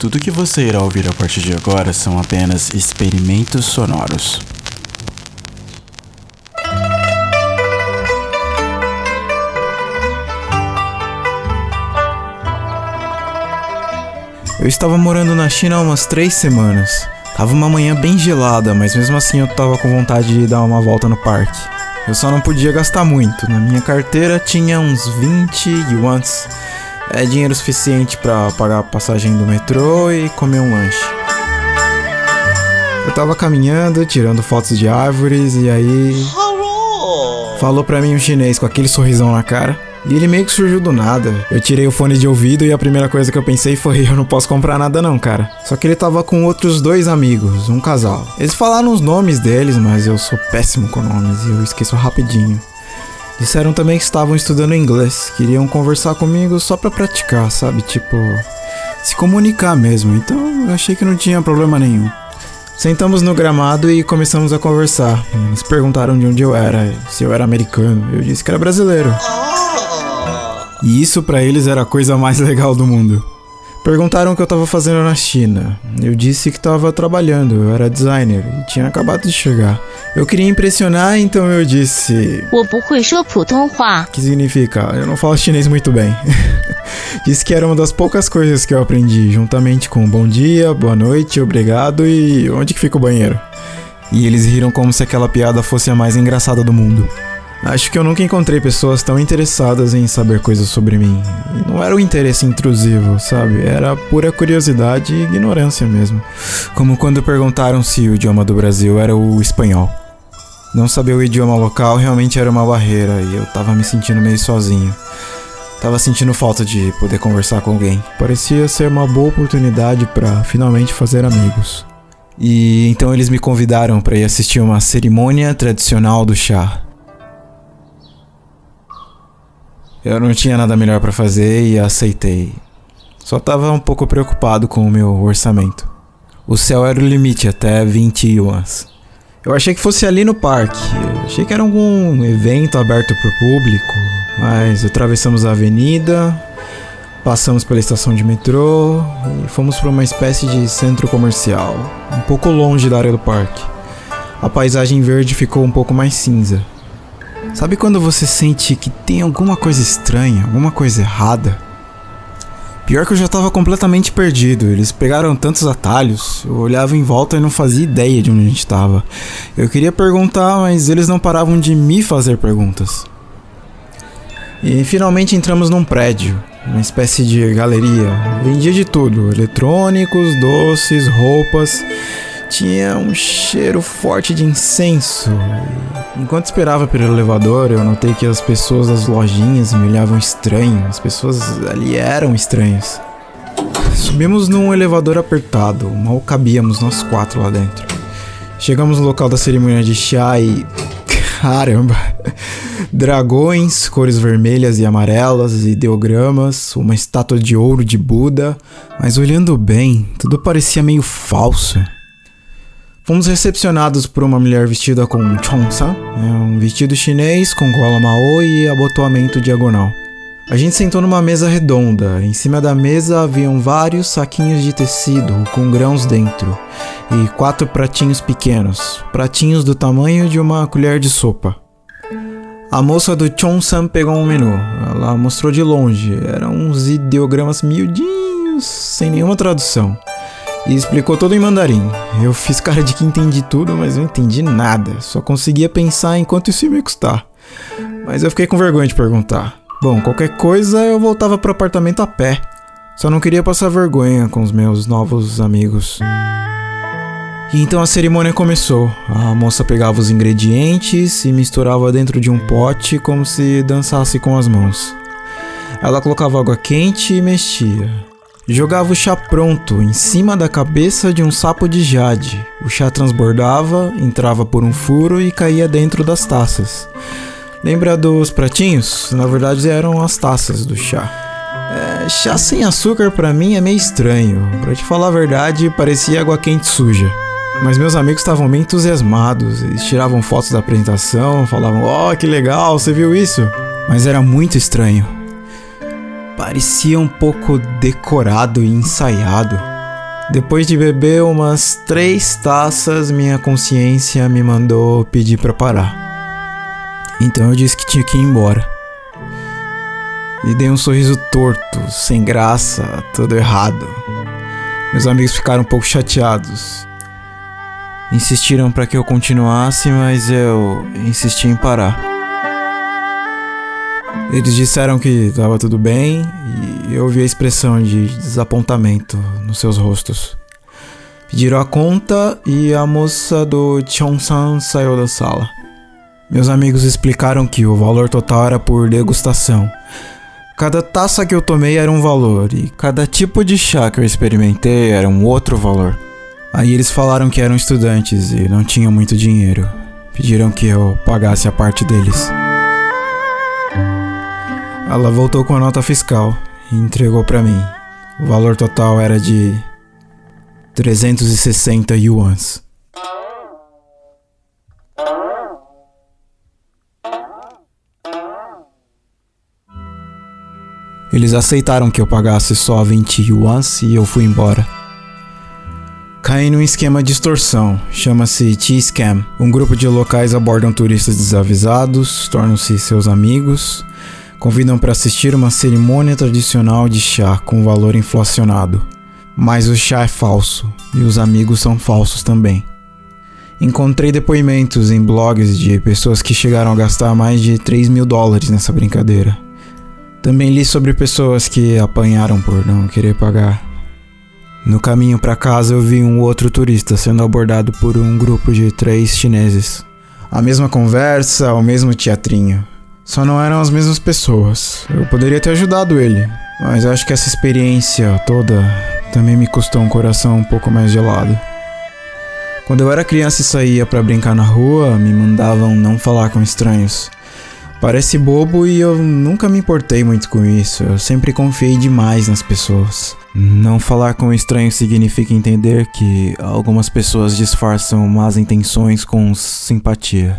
Tudo que você irá ouvir a partir de agora são apenas experimentos sonoros. Eu estava morando na China há umas três semanas. Tava uma manhã bem gelada, mas mesmo assim eu tava com vontade de dar uma volta no parque. Eu só não podia gastar muito. Na minha carteira tinha uns 20 yuans. É dinheiro suficiente para pagar a passagem do metrô e comer um lanche. Eu tava caminhando, tirando fotos de árvores e aí. Falou pra mim um chinês com aquele sorrisão na cara. E ele meio que surgiu do nada. Eu tirei o fone de ouvido e a primeira coisa que eu pensei foi: eu não posso comprar nada, não, cara. Só que ele tava com outros dois amigos, um casal. Eles falaram os nomes deles, mas eu sou péssimo com nomes e eu esqueço rapidinho. Disseram também que estavam estudando inglês, queriam conversar comigo só pra praticar, sabe? Tipo, se comunicar mesmo. Então eu achei que não tinha problema nenhum. Sentamos no gramado e começamos a conversar. Eles perguntaram de onde eu era, se eu era americano. Eu disse que era brasileiro. E isso para eles era a coisa mais legal do mundo. Perguntaram o que eu tava fazendo na China. Eu disse que tava trabalhando, eu era designer e tinha acabado de chegar. Eu queria impressionar, então eu disse. Que significa? Eu não falo chinês muito bem. disse que era uma das poucas coisas que eu aprendi, juntamente com bom dia, boa noite, obrigado e onde que fica o banheiro. E eles riram como se aquela piada fosse a mais engraçada do mundo. Acho que eu nunca encontrei pessoas tão interessadas em saber coisas sobre mim. Não era um interesse intrusivo, sabe? Era pura curiosidade e ignorância mesmo. Como quando perguntaram se o idioma do Brasil era o espanhol. Não saber o idioma local realmente era uma barreira e eu tava me sentindo meio sozinho. Tava sentindo falta de poder conversar com alguém. Parecia ser uma boa oportunidade para finalmente fazer amigos. E então eles me convidaram para ir assistir uma cerimônia tradicional do chá. Eu não tinha nada melhor para fazer e aceitei. Só tava um pouco preocupado com o meu orçamento. O céu era o limite, até 20 yuans. Eu achei que fosse ali no parque. Eu achei que era algum evento aberto pro público. Mas atravessamos a avenida, passamos pela estação de metrô e fomos para uma espécie de centro comercial, um pouco longe da área do parque. A paisagem verde ficou um pouco mais cinza. Sabe quando você sente que tem alguma coisa estranha, alguma coisa errada? Pior que eu já tava completamente perdido. Eles pegaram tantos atalhos, eu olhava em volta e não fazia ideia de onde a gente tava. Eu queria perguntar, mas eles não paravam de me fazer perguntas. E finalmente entramos num prédio, uma espécie de galeria. Vendia de tudo: eletrônicos, doces, roupas tinha um cheiro forte de incenso. Enquanto esperava pelo elevador, eu notei que as pessoas das lojinhas me olhavam estranho. As pessoas ali eram estranhas. Subimos num elevador apertado, mal cabíamos nós quatro lá dentro. Chegamos no local da cerimônia de chá e. Caramba! Dragões, cores vermelhas e amarelas, ideogramas, uma estátua de ouro de Buda, mas olhando bem, tudo parecia meio falso. Fomos recepcionados por uma mulher vestida com chongsan, né, um vestido chinês com gola mao e abotoamento diagonal. A gente sentou numa mesa redonda. Em cima da mesa haviam vários saquinhos de tecido com grãos dentro e quatro pratinhos pequenos, pratinhos do tamanho de uma colher de sopa. A moça do Chongsan pegou um menu. Ela mostrou de longe. Eram uns ideogramas miudinhos, sem nenhuma tradução e explicou tudo em mandarim. Eu fiz cara de que entendi tudo, mas não entendi nada. Só conseguia pensar em quanto isso ia me custar. Mas eu fiquei com vergonha de perguntar. Bom, qualquer coisa eu voltava pro apartamento a pé. Só não queria passar vergonha com os meus novos amigos. E então a cerimônia começou. A moça pegava os ingredientes e misturava dentro de um pote como se dançasse com as mãos. Ela colocava água quente e mexia. Jogava o chá pronto em cima da cabeça de um sapo de jade. O chá transbordava, entrava por um furo e caía dentro das taças. Lembra dos pratinhos? Na verdade eram as taças do chá. É, chá sem açúcar para mim é meio estranho. Para te falar a verdade, parecia água quente suja. Mas meus amigos estavam bem entusiasmados. Eles tiravam fotos da apresentação, falavam: "Oh, que legal, você viu isso?" Mas era muito estranho parecia um pouco decorado e ensaiado. Depois de beber umas três taças, minha consciência me mandou pedir para parar. Então eu disse que tinha que ir embora. E dei um sorriso torto, sem graça, tudo errado. Meus amigos ficaram um pouco chateados. Insistiram para que eu continuasse, mas eu insisti em parar. Eles disseram que estava tudo bem e eu vi a expressão de desapontamento nos seus rostos. Pediram a conta e a moça do Chonsan saiu da sala. Meus amigos explicaram que o valor total era por degustação. Cada taça que eu tomei era um valor e cada tipo de chá que eu experimentei era um outro valor. Aí eles falaram que eram estudantes e não tinham muito dinheiro. Pediram que eu pagasse a parte deles. Ela voltou com a nota fiscal e entregou para mim. O valor total era de 360 yuans. Eles aceitaram que eu pagasse só 20 yuans e eu fui embora. Caí num esquema de extorsão, chama-se T-Scam. Um grupo de locais abordam turistas desavisados, tornam-se seus amigos, convidam para assistir uma cerimônia tradicional de chá com valor inflacionado. Mas o chá é falso e os amigos são falsos também. Encontrei depoimentos em blogs de pessoas que chegaram a gastar mais de 3 mil dólares nessa brincadeira. Também li sobre pessoas que apanharam por não querer pagar. No caminho para casa eu vi um outro turista sendo abordado por um grupo de três chineses. A mesma conversa, o mesmo teatrinho. Só não eram as mesmas pessoas. Eu poderia ter ajudado ele, mas acho que essa experiência toda também me custou um coração um pouco mais gelado. Quando eu era criança e saía para brincar na rua, me mandavam não falar com estranhos. Parece bobo e eu nunca me importei muito com isso. Eu sempre confiei demais nas pessoas. Não falar com estranhos significa entender que algumas pessoas disfarçam más intenções com simpatia.